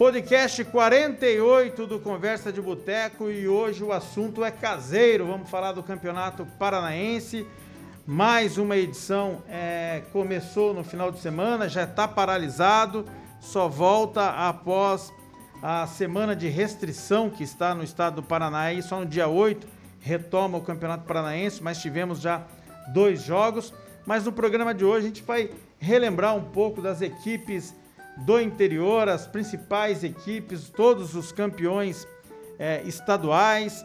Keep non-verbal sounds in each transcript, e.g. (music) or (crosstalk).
Podcast 48 do Conversa de Boteco e hoje o assunto é caseiro. Vamos falar do Campeonato Paranaense. Mais uma edição é, começou no final de semana, já está paralisado, só volta após a semana de restrição que está no estado do Paraná e só no dia 8 retoma o Campeonato Paranaense, mas tivemos já dois jogos. Mas no programa de hoje a gente vai relembrar um pouco das equipes do interior, as principais equipes, todos os campeões é, estaduais,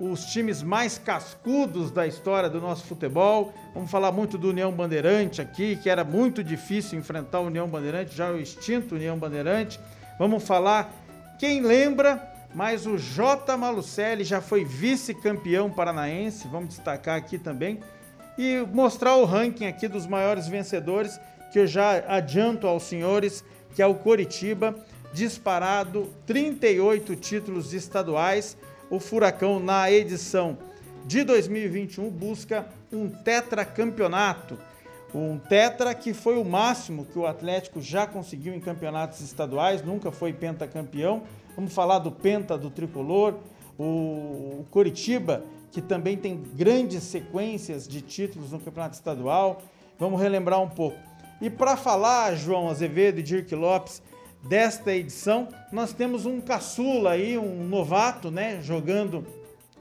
os times mais cascudos da história do nosso futebol. Vamos falar muito do União Bandeirante aqui, que era muito difícil enfrentar o União Bandeirante, já o extinto União Bandeirante. Vamos falar, quem lembra, mas o J. Malucelli já foi vice-campeão paranaense, vamos destacar aqui também, e mostrar o ranking aqui dos maiores vencedores, que eu já adianto aos senhores, que é o Coritiba, disparado 38 títulos estaduais, o Furacão, na edição de 2021, busca um tetracampeonato. Um tetra que foi o máximo que o Atlético já conseguiu em campeonatos estaduais, nunca foi pentacampeão. Vamos falar do penta do tricolor, o Coritiba, que também tem grandes sequências de títulos no campeonato estadual. Vamos relembrar um pouco. E para falar, João Azevedo e Dirk Lopes, desta edição. Nós temos um caçula aí, um novato, né, jogando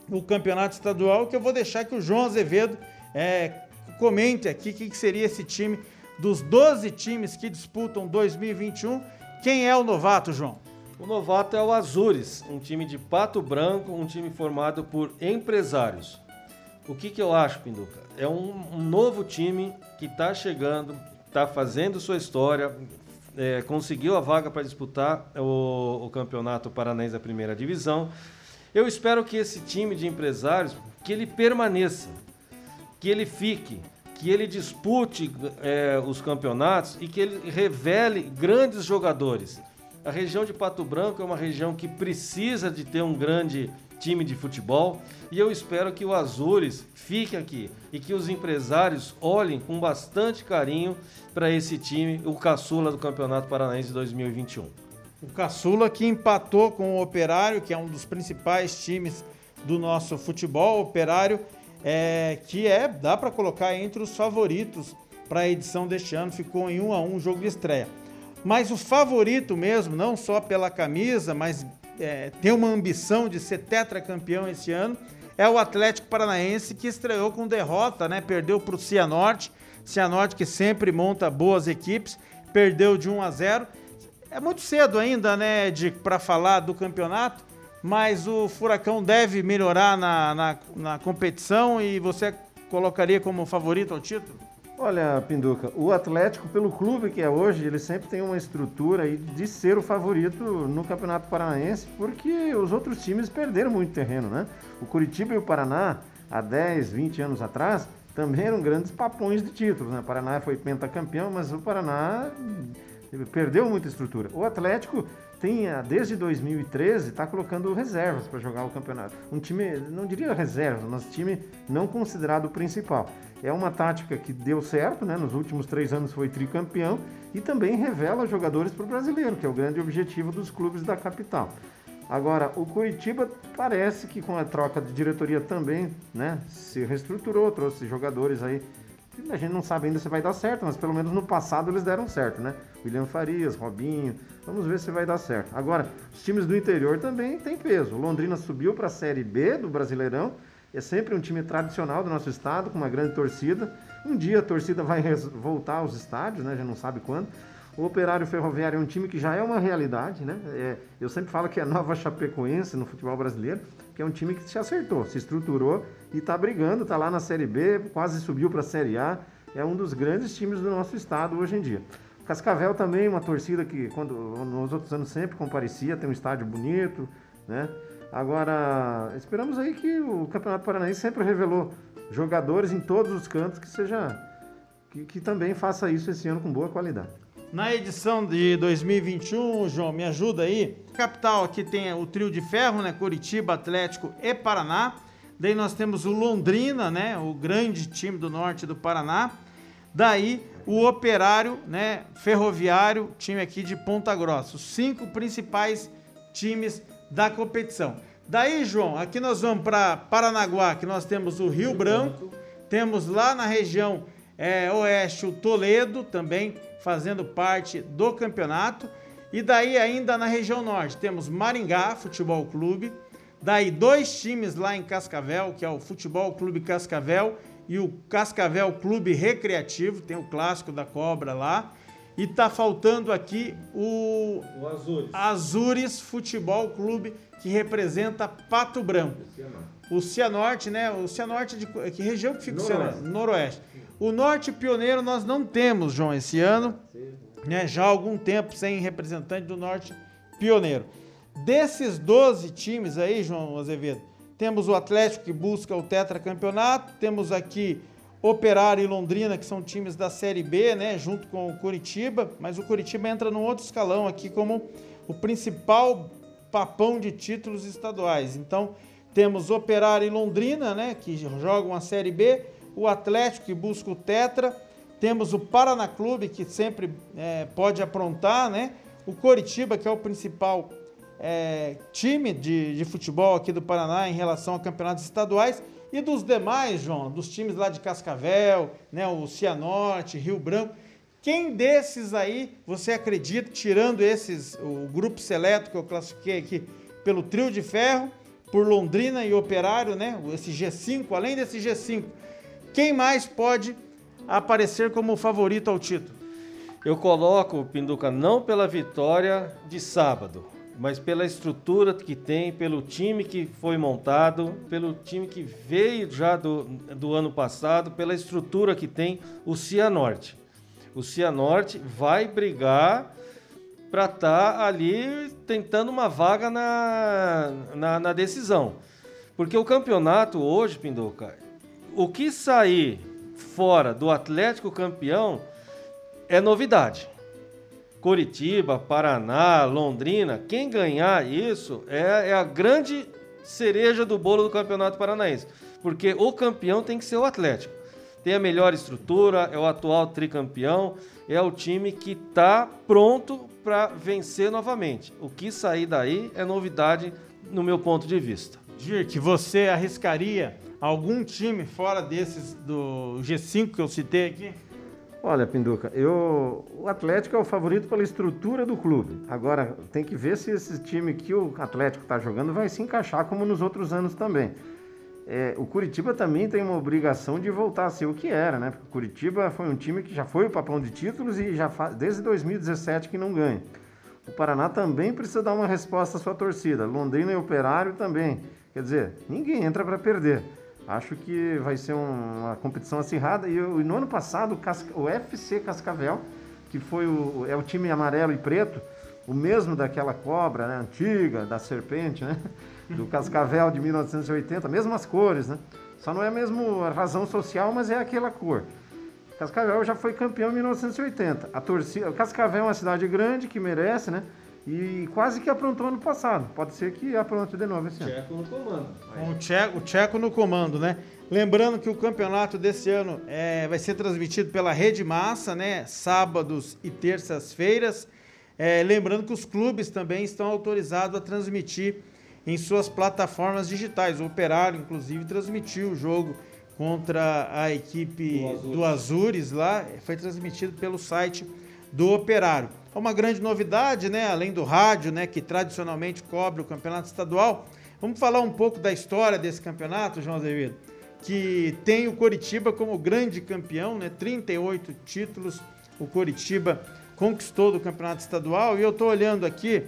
o campeonato estadual, que eu vou deixar que o João Azevedo é, comente aqui o que, que seria esse time dos 12 times que disputam 2021. Quem é o novato, João? O novato é o Azures, um time de Pato Branco, um time formado por empresários. O que, que eu acho, Pinduca? É um, um novo time que está chegando, está fazendo sua história, é, conseguiu a vaga para disputar o, o campeonato paranaense da primeira divisão. Eu espero que esse time de empresários que ele permaneça, que ele fique, que ele dispute é, os campeonatos e que ele revele grandes jogadores. A região de Pato Branco é uma região que precisa de ter um grande time de futebol e eu espero que o Azures fique aqui e que os empresários olhem com bastante carinho para esse time, o caçula do Campeonato Paranaense 2021. O caçula que empatou com o Operário, que é um dos principais times do nosso futebol, Operário, é, que é, dá para colocar entre os favoritos para a edição deste ano, ficou em 1 a 1 jogo de estreia. Mas o favorito mesmo, não só pela camisa, mas é, tem uma ambição de ser tetracampeão esse ano, é o Atlético Paranaense que estreou com derrota, né? Perdeu para o Cianorte. Cianorte que sempre monta boas equipes, perdeu de 1 a 0. É muito cedo ainda, né, para falar do campeonato, mas o Furacão deve melhorar na, na, na competição e você colocaria como favorito ao título? Olha, Pinduca, o Atlético, pelo clube que é hoje, ele sempre tem uma estrutura de ser o favorito no Campeonato Paranaense, porque os outros times perderam muito terreno, né? O Curitiba e o Paraná, há 10, 20 anos atrás, também eram grandes papões de títulos, né? O Paraná foi pentacampeão, mas o Paraná perdeu muita estrutura. O Atlético tem, desde 2013, está colocando reservas para jogar o campeonato. Um time, não diria reservas, mas time não considerado o principal. É uma tática que deu certo, né? Nos últimos três anos foi tricampeão e também revela jogadores para o brasileiro, que é o grande objetivo dos clubes da capital. Agora, o Curitiba parece que com a troca de diretoria também, né, se reestruturou, trouxe jogadores aí. A gente não sabe ainda se vai dar certo, mas pelo menos no passado eles deram certo, né? William Farias, Robinho, vamos ver se vai dar certo. Agora, os times do interior também têm peso. O Londrina subiu para a Série B do Brasileirão é sempre um time tradicional do nosso estado, com uma grande torcida. Um dia a torcida vai voltar aos estádios, né? Já não sabe quando. O Operário Ferroviário é um time que já é uma realidade, né? É, eu sempre falo que é a nova Chapecoense no futebol brasileiro, que é um time que se acertou, se estruturou e está brigando, está lá na Série B, quase subiu para a Série A. É um dos grandes times do nosso estado hoje em dia. Cascavel também, uma torcida que quando nos outros anos sempre comparecia, tem um estádio bonito, né? Agora, esperamos aí que o Campeonato Paranaense sempre revelou jogadores em todos os cantos que seja que, que também faça isso esse ano com boa qualidade. Na edição de 2021, João, me ajuda aí. Capital aqui tem o trio de ferro, né? Curitiba, Atlético e Paraná. Daí nós temos o Londrina, né? O grande time do norte do Paraná. Daí o Operário, né, Ferroviário, time aqui de Ponta Grossa. Os cinco principais times da competição. Daí, João, aqui nós vamos para Paranaguá, que nós temos o Rio Branco, temos lá na região é, oeste o Toledo também fazendo parte do campeonato. E daí ainda na região norte temos Maringá Futebol Clube, daí dois times lá em Cascavel, que é o Futebol Clube Cascavel e o Cascavel Clube Recreativo, tem o clássico da cobra lá. E tá faltando aqui o, o Azures. Azures Futebol Clube, que representa Pato Branco. O Cianorte, né? O Cianorte de que região que fica Noroeste. o Cianorte? Noroeste. O Norte Pioneiro nós não temos, João, esse ano. Né? Já há algum tempo sem representante do Norte Pioneiro. Desses 12 times aí, João Azevedo, temos o Atlético que busca o tetracampeonato, temos aqui Operário e Londrina, que são times da Série B, né, junto com o Curitiba, mas o Curitiba entra num outro escalão aqui como o principal papão de títulos estaduais. Então, temos Operário e Londrina, né, que jogam a Série B, o Atlético que busca o Tetra, temos o Paraná Clube, que sempre é, pode aprontar, né, o Coritiba, que é o principal é, time de, de futebol aqui do Paraná em relação a campeonatos estaduais, e dos demais, João, dos times lá de Cascavel, né, o Cianorte, Rio Branco, quem desses aí você acredita, tirando esses, o grupo seleto que eu classifiquei aqui pelo trio de ferro, por Londrina e Operário, né, esse G5, além desse G5, quem mais pode aparecer como favorito ao título? Eu coloco, Pinduca, não pela vitória de sábado, mas pela estrutura que tem, pelo time que foi montado, pelo time que veio já do, do ano passado, pela estrutura que tem o Cianorte. O Cianorte vai brigar para estar tá ali tentando uma vaga na, na, na, decisão. Porque o campeonato hoje, Pinduca, o que sair fora do Atlético campeão é novidade. Curitiba, Paraná, Londrina, quem ganhar isso é, é a grande cereja do bolo do Campeonato Paranaense. Porque o campeão tem que ser o Atlético. Tem a melhor estrutura, é o atual tricampeão, é o time que está pronto para vencer novamente. O que sair daí é novidade no meu ponto de vista. Dirk, você arriscaria algum time fora desses do G5 que eu citei aqui? Olha, Pinduca, eu, o Atlético é o favorito pela estrutura do clube. Agora, tem que ver se esse time que o Atlético está jogando vai se encaixar como nos outros anos também. É, o Curitiba também tem uma obrigação de voltar a ser o que era, né? Porque o Curitiba foi um time que já foi o papão de títulos e já faz, desde 2017 que não ganha. O Paraná também precisa dar uma resposta à sua torcida. Londrina e Operário também. Quer dizer, ninguém entra para perder. Acho que vai ser uma competição acirrada. E, eu, no ano passado, o FC Cascavel, que foi o, é o time amarelo e preto, o mesmo daquela cobra né, antiga, da serpente, né? Do (laughs) Cascavel de 1980, mesmas cores, né? Só não é mesmo a razão social, mas é aquela cor. Cascavel já foi campeão em 1980. A torcida, Cascavel é uma cidade grande que merece, né? E quase que aprontou ano passado. Pode ser que apronte de novo esse ano. Tcheco no comando. O tcheco, o tcheco no comando, né? Lembrando que o campeonato desse ano é, vai ser transmitido pela Rede Massa, né? Sábados e terças-feiras. É, lembrando que os clubes também estão autorizados a transmitir em suas plataformas digitais. O Operário, inclusive, transmitiu o jogo contra a equipe do Azures, do Azures lá. Foi transmitido pelo site do Operário. É uma grande novidade, né? Além do rádio, né, que tradicionalmente cobre o campeonato estadual. Vamos falar um pouco da história desse campeonato, João Azevedo, que tem o Coritiba como grande campeão, né? 38 títulos o Coritiba conquistou do campeonato estadual. E eu estou olhando aqui,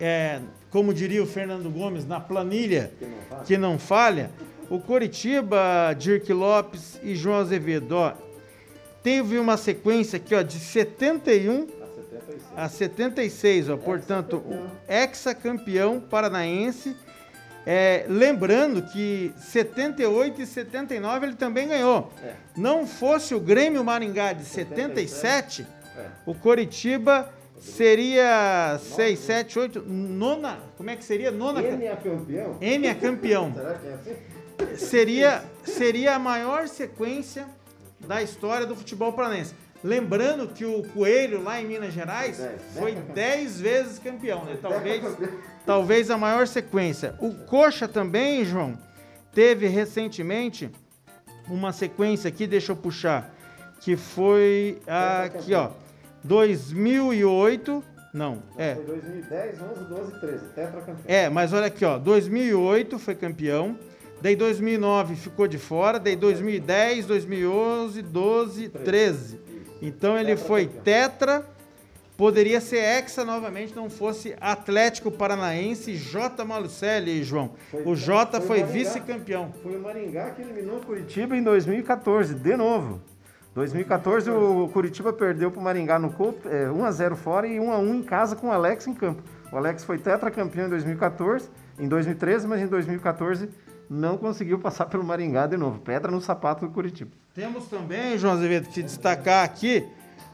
é, como diria o Fernando Gomes, na planilha que não, que não falha, o Coritiba, Dirk Lopes e João Azevedo, ó, teve uma sequência aqui ó, de 71 a 76, ó, portanto, ex-campeão paranaense. É, lembrando que 78 e 79 ele também ganhou. É. Não fosse o Grêmio Maringá de 77, é. o Coritiba seria 6, 7, 8, nona. Como é que seria? Nona. N é campeão? N é campeão. (laughs) Será que é assim? Seria, (laughs) seria a maior sequência da história do futebol paranaense. Lembrando que o Coelho, lá em Minas Gerais, Dez. foi 10 vezes campeão, né? Talvez, talvez a maior sequência. O Coxa também, João, teve recentemente uma sequência aqui, deixa eu puxar, que foi aqui, ó, 2008, não, é, Foi 2010, 11, 12, 13. Tetracampeão. é, mas olha aqui, ó, 2008 foi campeão, daí 2009 ficou de fora, daí 2010, 2011, 12, 13. Então ele foi tetra, poderia ser hexa novamente, não fosse Atlético Paranaense J. Malucelli, João. Foi- O J foi foi vice-campeão. Foi o Maringá que eliminou o Curitiba em 2014, de novo. 2014 o Curitiba perdeu para o Maringá no Couto, é, 1x0 fora e 1x1 em casa com o Alex em campo. O Alex foi tetracampeão em 2014, em 2013, mas em 2014 não conseguiu passar pelo Maringá de novo. Pedra no sapato do Curitiba. Temos também, João Azevedo, que destacar aqui,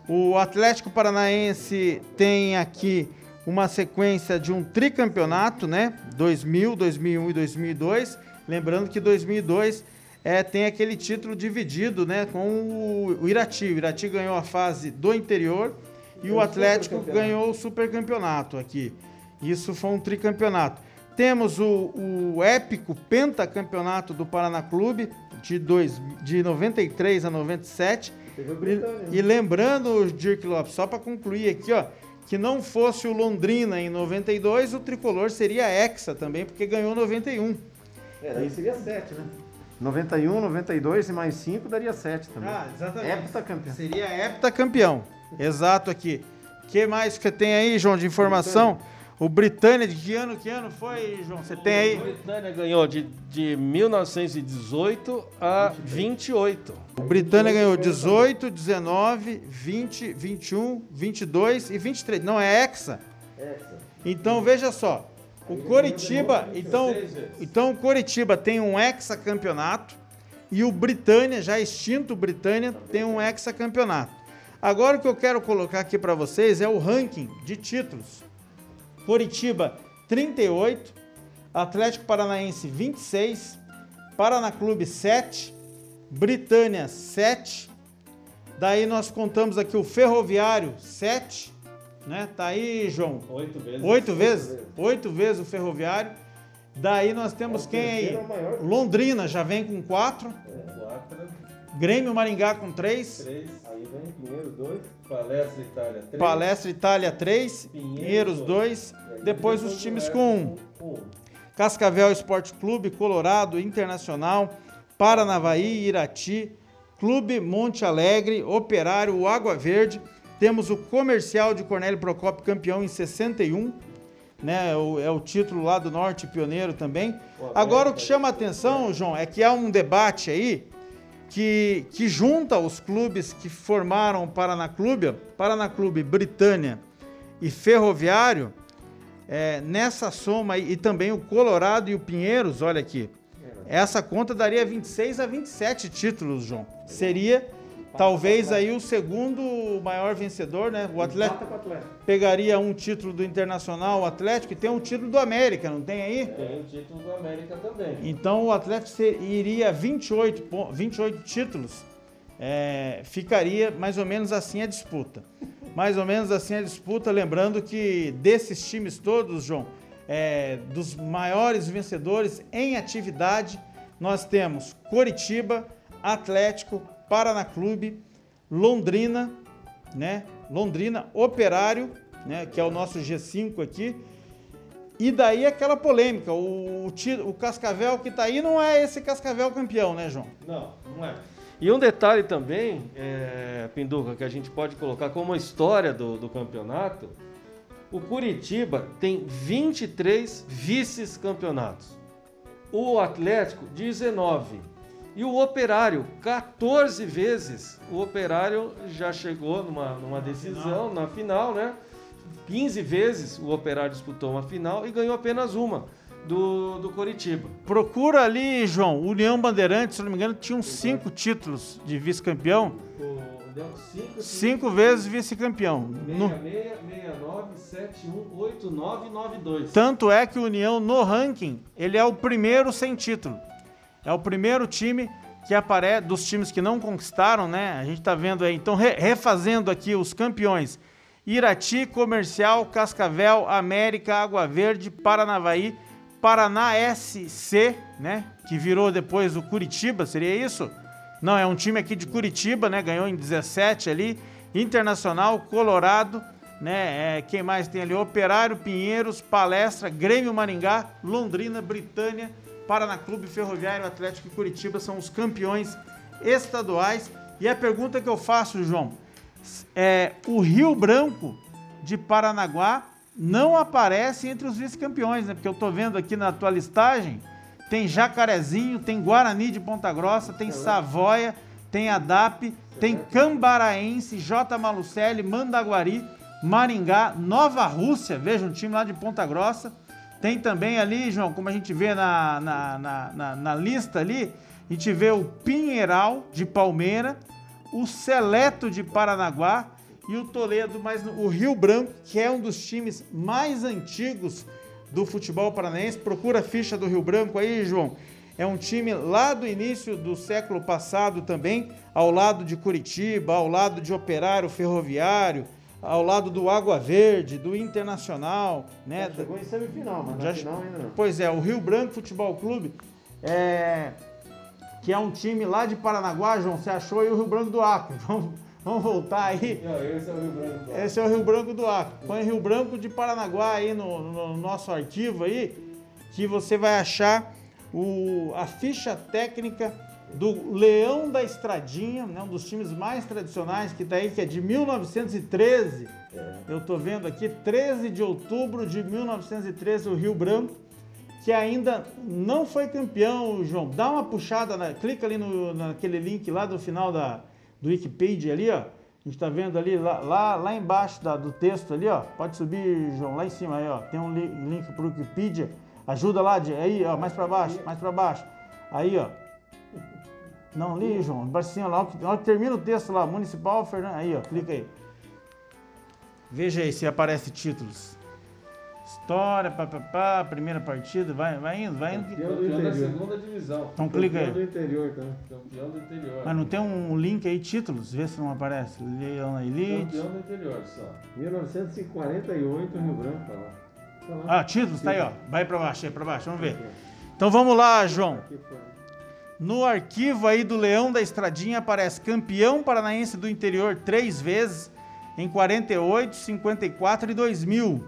o Atlético Paranaense tem aqui uma sequência de um tricampeonato, né? 2000, 2001 e 2002. Lembrando que 2002 é, tem aquele título dividido, né? Com o, Irati. O Irati ganhou a fase do interior e o o Atlético ganhou o supercampeonato aqui. Isso foi um tricampeonato. Temos o, o épico pentacampeonato do Paraná Clube de, dois, de 93 a 97. Teve o E, né? e lembrando, Dirk Lopes, só para concluir aqui, ó, que não fosse o Londrina em 92, o tricolor seria hexa também, porque ganhou 91. É, daí seria 7, né? 91, 92 e mais 5 daria 7 também. Ah, exatamente. Heptacampeão. Seria heptacampeão. Exato aqui. O que mais que tem aí, João, de informação? O Britânia, de que ano, que ano foi, João? Você tem O aí? Britânia ganhou de, de 1918 a 28. O Britânia ganhou 18, 19, 20, 21, 22 e 23. Não é hexa? Hexa. Então veja só, o Coritiba, então, então o Coritiba tem um hexacampeonato e o Britânia, já extinto o Britânia, tem um hexacampeonato. Agora o que eu quero colocar aqui para vocês é o ranking de títulos. Coritiba 38, Atlético Paranaense 26, Paraná Clube 7, Britânia 7. Daí nós contamos aqui o Ferroviário 7, né? Tá aí, João. Oito vezes. Oito vezes? Oito vezes, o Ferroviário. Daí nós temos quem aí? Londrina já vem com 4. É, Grêmio Maringá com 3. Pinheiro 2. Palestra Itália, três. Palestra Itália três. Pinheiros dois. Depois os times com um. Um. Cascavel Esporte Clube, Colorado, Internacional, Paranavaí, Irati, Clube Monte Alegre, Operário, Água Verde. Temos o Comercial de Cornélio Procópio, campeão em 61. Né, é o título lá do Norte Pioneiro também. Agora o que chama a atenção, João, é que há um debate aí que, que junta os clubes que formaram o Paraná Clube, Paraná Clube, Britânia e Ferroviário, é, nessa soma aí, e também o Colorado e o Pinheiros, olha aqui. Essa conta daria 26 a 27 títulos, João. Seria talvez aí o segundo maior vencedor, né? O Atlético pegaria um título do Internacional, o Atlético, e tem um título do América, não tem aí? Tem o título do América também. Então o Atlético iria 28, pon- 28 títulos, é, ficaria mais ou menos assim a disputa. Mais ou menos assim a disputa, lembrando que desses times todos, João, é, dos maiores vencedores em atividade, nós temos Coritiba, Atlético, Paraná Clube, Londrina, né? Londrina, Operário, né? Que é o nosso G5 aqui. E daí aquela polêmica, o, o, o Cascavel que tá aí não é esse Cascavel campeão, né, João? Não, não é. E um detalhe também, é, Pinduca, que a gente pode colocar como história do, do campeonato, o Curitiba tem 23 vices-campeonatos. O Atlético, 19. E o Operário, 14 vezes. O Operário já chegou numa, numa decisão, na final, né? 15 vezes o Operário disputou uma final e ganhou apenas uma do, do Coritiba. Procura ali, João, União Bandeirantes, se não me engano, tinham cinco títulos de vice-campeão, cinco, cinco vezes vice-campeão. No- 66, 69, 71, 89 92. Tanto é que o União, no ranking, ele é o primeiro sem título. É o primeiro time que aparece dos times que não conquistaram, né? A gente está vendo aí. Então, re, refazendo aqui os campeões: Irati, Comercial, Cascavel, América, Água Verde, Paranavaí, Paraná SC, né? Que virou depois o Curitiba, seria isso? Não, é um time aqui de Curitiba, né? Ganhou em 17 ali. Internacional, Colorado, né? É, quem mais tem ali? Operário, Pinheiros, Palestra, Grêmio Maringá, Londrina, Britânia, Paraná Clube, Ferroviário, Atlético e Curitiba são os campeões estaduais. E a pergunta que eu faço, João, é o Rio Branco de Paranaguá não aparece entre os vice-campeões, né? Porque eu tô vendo aqui na tua listagem, tem Jacarezinho, tem Guarani de Ponta Grossa, tem Savoia, tem ADAP, tem Cambaraense, J. Malucelli, Mandaguari, Maringá, Nova Rússia, veja um time lá de Ponta Grossa. Tem também ali, João, como a gente vê na, na, na, na, na lista ali, a gente vê o Pinheiral de Palmeira, o Seleto de Paranaguá e o Toledo, mas o Rio Branco, que é um dos times mais antigos do futebol paranaense. Procura a ficha do Rio Branco aí, João. É um time lá do início do século passado também, ao lado de Curitiba, ao lado de Operário Ferroviário, ao lado do Água Verde, do Internacional, né? Já chegou em semifinal, mas Já, na final ainda não. Pois é, o Rio Branco Futebol Clube, é, que é um time lá de Paranaguá, João, você achou aí o Rio Branco do Acre. (laughs) Vamos, vamos voltar aí. Não, esse é o Rio Branco. Esse é o Rio Branco do Acre. Põe Rio Branco de Paranaguá aí no, no nosso arquivo aí, que você vai achar o, a ficha técnica do Leão da Estradinha, né, um dos times mais tradicionais que está aí, que é de 1913. Eu tô vendo aqui, 13 de outubro de 1913, o Rio Branco, que ainda não foi campeão, João. Dá uma puxada, na- clica ali no, naquele link lá do final da, do Wikipedia ali, ó. A gente tá vendo ali, lá, lá, lá embaixo da- do texto ali, ó. Pode subir, João, lá em cima aí, ó. Tem um li- link pro Wikipedia. Ajuda lá, de, aí, ó, mais para baixo, mais para baixo. Aí, ó. Não, ali, João, ó, lá, que termina o texto lá, Municipal Fernando, aí, ó, clica aí. Veja aí se aparece títulos. História, papapá, primeira partida, vai, vai indo, vai indo. Campeão do Campeão da interior. segunda divisão. Então clica Campeão do aí. interior, tá? Campeão do interior. Mas não tem um link aí, títulos? Vê se não aparece. Leão na Elite. Campeão do interior só. 1948, Rio Branco, tá lá. Tá lá. Ah, títulos, tá aí, ó. Vai pra baixo, aí pra baixo, vamos ver. Então vamos lá, João. Aqui foi. No arquivo aí do Leão da Estradinha aparece campeão paranaense do interior três vezes, em 48, 54 e 2000.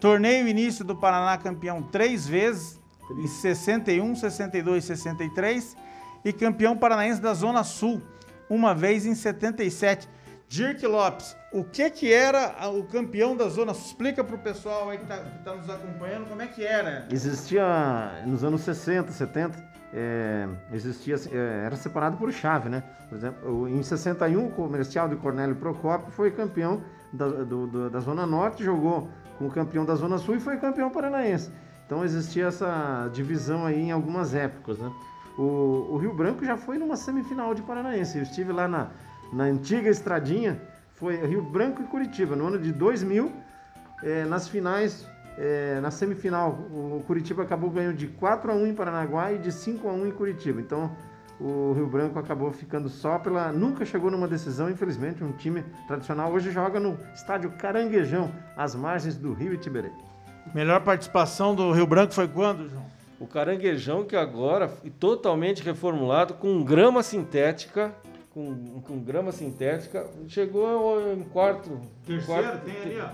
Torneio início do Paraná campeão três vezes, em 61, 62 e 63. E campeão paranaense da Zona Sul, uma vez em 77. Dirk Lopes, o que que era o campeão da Zona? Explica pro pessoal aí que tá, que tá nos acompanhando como é que era. Existia nos anos 60, 70, é, existia, é, era separado por chave, né? Por exemplo, o- em 61, o comercial de Cornélio Procópio foi campeão da, do- do- da Zona Norte, jogou com o campeão da Zona Sul e foi campeão paranaense. Então existia essa divisão aí em algumas épocas, né? O, o Rio Branco já foi numa semifinal de Paranaense. Eu estive lá na, na antiga estradinha, foi Rio Branco e Curitiba, no ano de 2000. É, nas finais, é, na semifinal, o Curitiba acabou ganhando de 4 a 1 em Paranaguá e de 5 a 1 em Curitiba. Então, o Rio Branco acabou ficando só pela. Nunca chegou numa decisão, infelizmente. Um time tradicional hoje joga no estádio Caranguejão, às margens do Rio Itiberê. Melhor participação do Rio Branco foi quando, João? O caranguejão que agora foi totalmente reformulado com grama sintética, com, com grama sintética, chegou em quarto. Terceiro, quarto- tem ali, ó.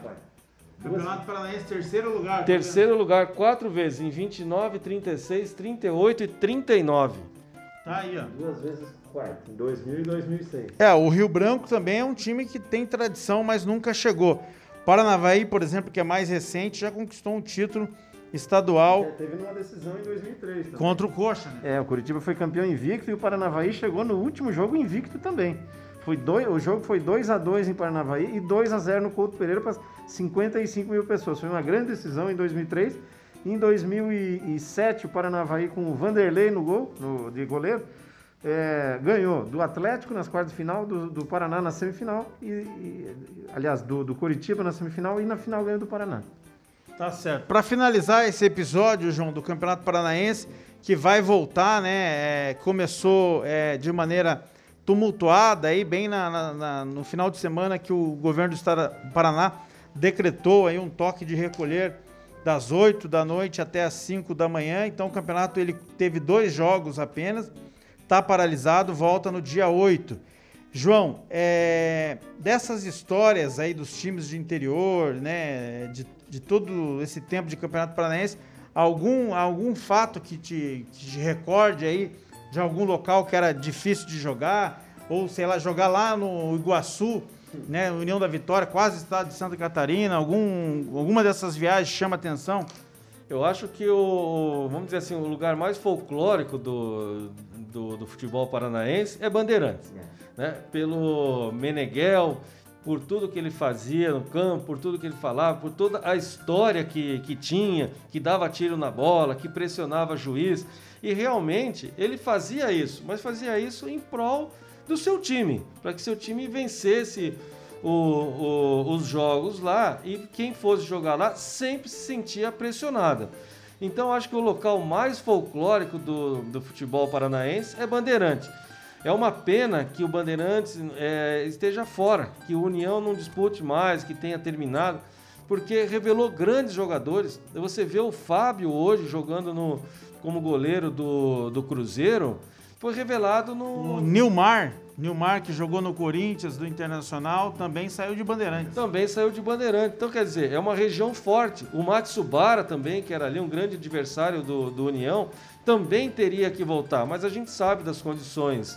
Campeonato Paranaense, terceiro lugar. tá Terceiro lugar, quatro vezes, em 29, 36, 38 e 39. vendo? Tá aí, ó. Duas vezes quarto, em 2000 e 2006. É, o Rio Branco também é um time que tem tradição, mas nunca chegou. Paranavaí, por exemplo, que é mais recente, já conquistou um título estadual É, teve numa decisão em 2003 também. contra o Coxa, né? É, o Curitiba foi campeão invicto e o Paranavaí chegou no último jogo invicto também. Foi dois, o jogo foi 2 a 2 em Paranavaí e 2 a 0 no Couto Pereira para 55 mil pessoas. Foi uma grande decisão em 2003. Em 2007, o Paranavaí com o Vanderlei no gol, no- de goleiro, é, ganhou do Atlético nas quartas de final, do, do Paraná na semifinal, e, e- aliás, do, do Curitiba na semifinal e na final ganhou do Paraná. Tá certo. Para finalizar esse episódio, João, do Campeonato Paranaense, que vai voltar, né? É, começou é, de maneira tumultuada aí, bem na, na, na, no final de semana que o governo do estado do Paraná decretou aí um toque de recolher das 8 da noite até as 5 da manhã. Então o campeonato ele teve dois jogos apenas, está paralisado, volta no dia 8. João, é, dessas histórias aí dos times de interior, né, de, de todo esse tempo de campeonato paranaense, algum, algum fato que te, que te recorde aí de algum local que era difícil de jogar, ou sei lá, jogar lá no Iguaçu, né, União da Vitória, quase estado de Santa Catarina, algum, alguma dessas viagens chama atenção? Eu acho que o, vamos dizer assim, o lugar mais folclórico do, do, do futebol paranaense é Bandeirantes. É. Né? Pelo Meneghel, por tudo que ele fazia no campo, por tudo que ele falava, por toda a história que, que tinha, que dava tiro na bola, que pressionava juiz. E realmente ele fazia isso, mas fazia isso em prol do seu time, para que seu time vencesse o, o, os jogos lá e quem fosse jogar lá sempre se sentia pressionada. Então acho que o local mais folclórico do, do futebol paranaense é Bandeirante. É uma pena que o Bandeirantes é, esteja fora, que o União não dispute mais, que tenha terminado, porque revelou grandes jogadores. Você vê o Fábio hoje jogando no, como goleiro do, do Cruzeiro, foi revelado no. O Nilmar. Nilmar, que jogou no Corinthians, do Internacional, também saiu de Bandeirantes. Também saiu de Bandeirantes. Então, quer dizer, é uma região forte. O Matsubara também, que era ali um grande adversário do, do União, também teria que voltar. Mas a gente sabe das condições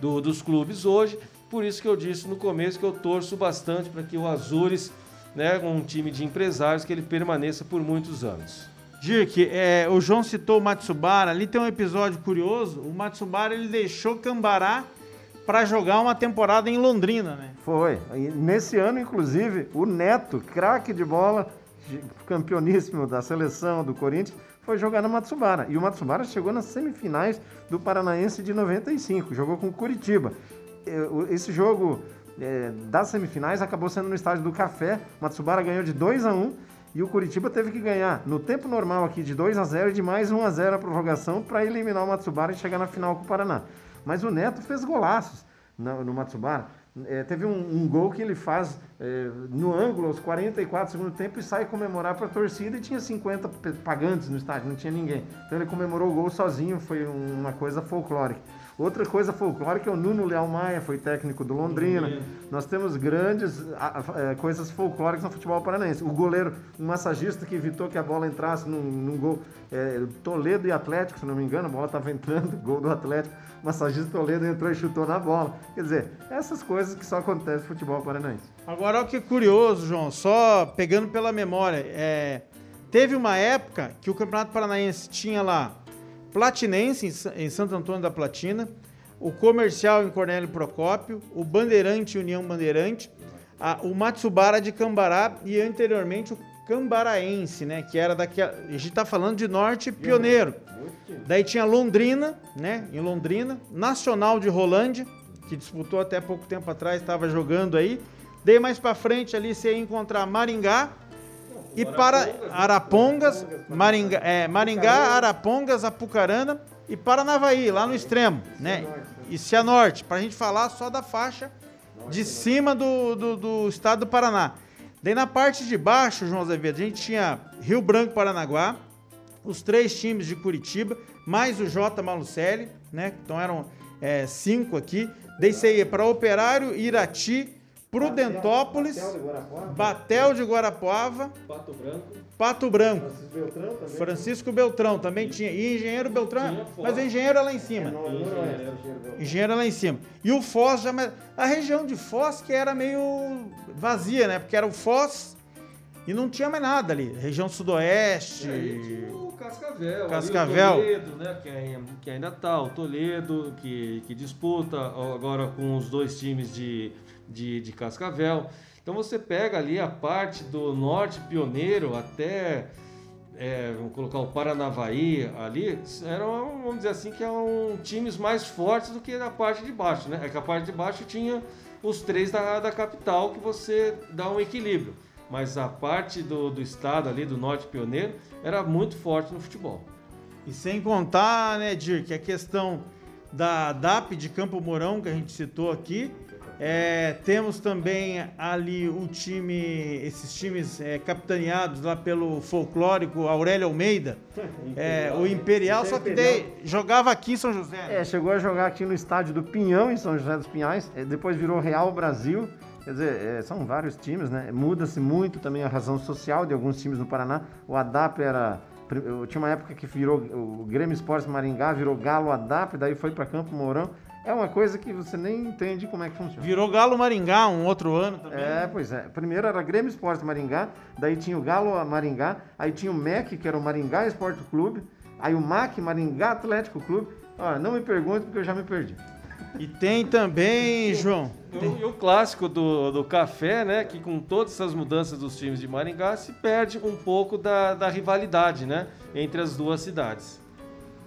do, dos clubes hoje. Por isso que eu disse no começo que eu torço bastante para que o Azures, né, um time de empresários, que ele permaneça por muitos anos. Dirk, é, o João citou o Matsubara. Ali tem um episódio curioso. O Matsubara ele deixou Cambará para jogar uma temporada em Londrina, né? Foi. E nesse ano, inclusive, o Neto, craque de bola, campeoníssimo da seleção do Corinthians, foi jogar no Matsubara. E o Matsubara chegou nas semifinais do Paranaense de 95, jogou com o Curitiba. Esse jogo é, das semifinais acabou sendo no estádio do Café. O Matsubara ganhou de 2 a 1 e o Curitiba teve que ganhar no tempo normal aqui de 2 a 0 e de mais 1 a 0 a prorrogação para eliminar o Matsubara e chegar na final com o Paraná. Mas o Neto fez golaços no, no Matsubara. É, teve um, um, gol que ele faz é, no ângulo aos 44 segundo tempo e sai comemorar para a torcida e tinha 50 pagantes no estádio, não tinha ninguém. Então ele comemorou o gol sozinho, foi uma coisa folclórica. Outra coisa folclórica é o Nuno Leal Maia, foi técnico do Londrina. Nós temos grandes é, coisas folclóricas no futebol paranaense. O goleiro, um massagista que evitou que a bola entrasse num, num gol. É, Toledo e Atlético, se não me engano, a bola estava entrando, (laughs) gol do Atlético. O massagista Toledo entrou e chutou na bola. Quer dizer, essas coisas que só acontecem no futebol paranaense. Agora, olha que curioso, João, só pegando pela memória. É, teve uma época que o Campeonato Paranaense tinha lá Platinense em Santo Antônio da Platina, o Comercial em Cornélio Procópio, o Bandeirante União Bandeirante, a, o Matsubara de Cambará e anteriormente o Cambaraense, né? Que era daqui. A, gente está falando de norte pioneiro. Daí tinha Londrina, né? Em Londrina, Nacional de Rolândia, que disputou até pouco tempo atrás, estava jogando aí. Daí mais para frente ali você ia encontrar Maringá, e para Arapongas, Maringá, é, Maringá, Arapongas, Apucarana e Paranavaí, lá no extremo, né? E Cianorte, para a gente falar só da faixa de cima do, do, do, estado do Paraná. Daí na parte de baixo, João Azevedo, a gente tinha Rio Branco, Paranaguá, os três times de Curitiba, mais o J. Malucelli, né? Então eram é, cinco aqui. Daí você ia para Operário, Irati, Prudentópolis, Batel de Guarapuava, Pato Branco, Pato Branco. Francisco Beltrão também, Francisco Beltrão também tinha. E Engenheiro Beltrão, mas o engenheiro é lá em cima. É, engenheiro é lá em cima. E o Foz já. A região de Foz que era meio vazia, né? Porque era o Foz e não tinha mais nada ali. Região Sudoeste. o Cascavel. Cascavel. o Toledo, né? Que, que ainda tá. O Toledo, que, que disputa agora com os dois times de de, de Cascavel. Então você pega ali a parte do norte pioneiro até, é, vamos colocar o Paranavaí ali, eram, vamos dizer assim, que eram times mais fortes do que a parte de baixo, né? É que a parte de baixo tinha os três da, da capital que você dá um equilíbrio. Mas a parte do, do estado ali, do norte pioneiro, era muito forte no futebol. E sem contar, né, Dir, que a questão da DAP de Campo Mourão, que a gente citou aqui, é, temos também ali o time, esses times é, capitaneados lá pelo folclórico Aurélio Almeida, (laughs) é, o Imperial, só que daí, jogava aqui em São José. Né? É, chegou a jogar aqui no estádio do Pinhão, em São José dos Pinhais, é, depois virou Real Brasil. Quer dizer, é, são vários times, né? Muda-se muito também a razão social de alguns times no Paraná. O ADAP era. Tinha uma época que virou. O Grêmio Esportes Maringá virou Galo ADAP, daí foi para Campo Mourão. É uma coisa que você nem entende como é que funciona. Virou Galo Maringá um outro ano também. É, pois é. Primeiro era Grêmio Esporte Maringá, daí tinha o Galo Maringá, aí tinha o MEC, que era o Maringá Esporte Clube, aí o MAC, Maringá Atlético Clube. Olha, não me pergunte porque eu já me perdi. E tem também, João. E o clássico do, do café, né? Que com todas essas mudanças dos times de Maringá se perde um pouco da, da rivalidade, né? Entre as duas cidades.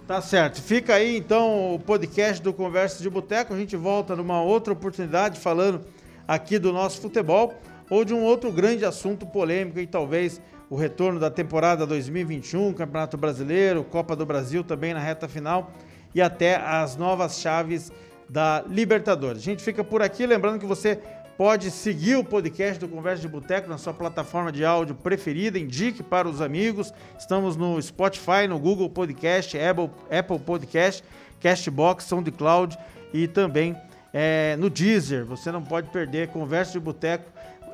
Tá certo. Fica aí então o podcast do Conversa de Boteco. A gente volta numa outra oportunidade falando aqui do nosso futebol ou de um outro grande assunto polêmico e talvez o retorno da temporada 2021, Campeonato Brasileiro, Copa do Brasil também na reta final e até as novas chaves da Libertadores. A gente fica por aqui, lembrando que você pode seguir o podcast do Conversa de Boteco na sua plataforma de áudio preferida, indique para os amigos. Estamos no Spotify, no Google Podcast, Apple, Apple Podcast, Castbox, SoundCloud e também é, no Deezer. Você não pode perder Conversa de Boteco.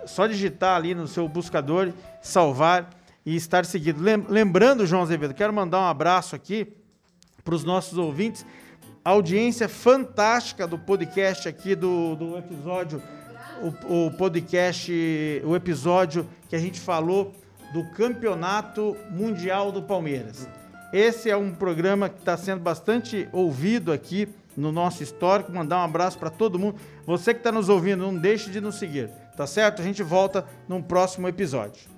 Só digitar ali no seu buscador, salvar e estar seguido. Lembrando, João Azevedo, quero mandar um abraço aqui para os nossos ouvintes. audiência fantástica do podcast aqui do, do episódio o, o podcast, o episódio que a gente falou do Campeonato Mundial do Palmeiras. Esse é um programa que está sendo bastante ouvido aqui no nosso histórico. Mandar um abraço para todo mundo. Você que está nos ouvindo, não deixe de nos seguir, tá certo? A gente volta num próximo episódio.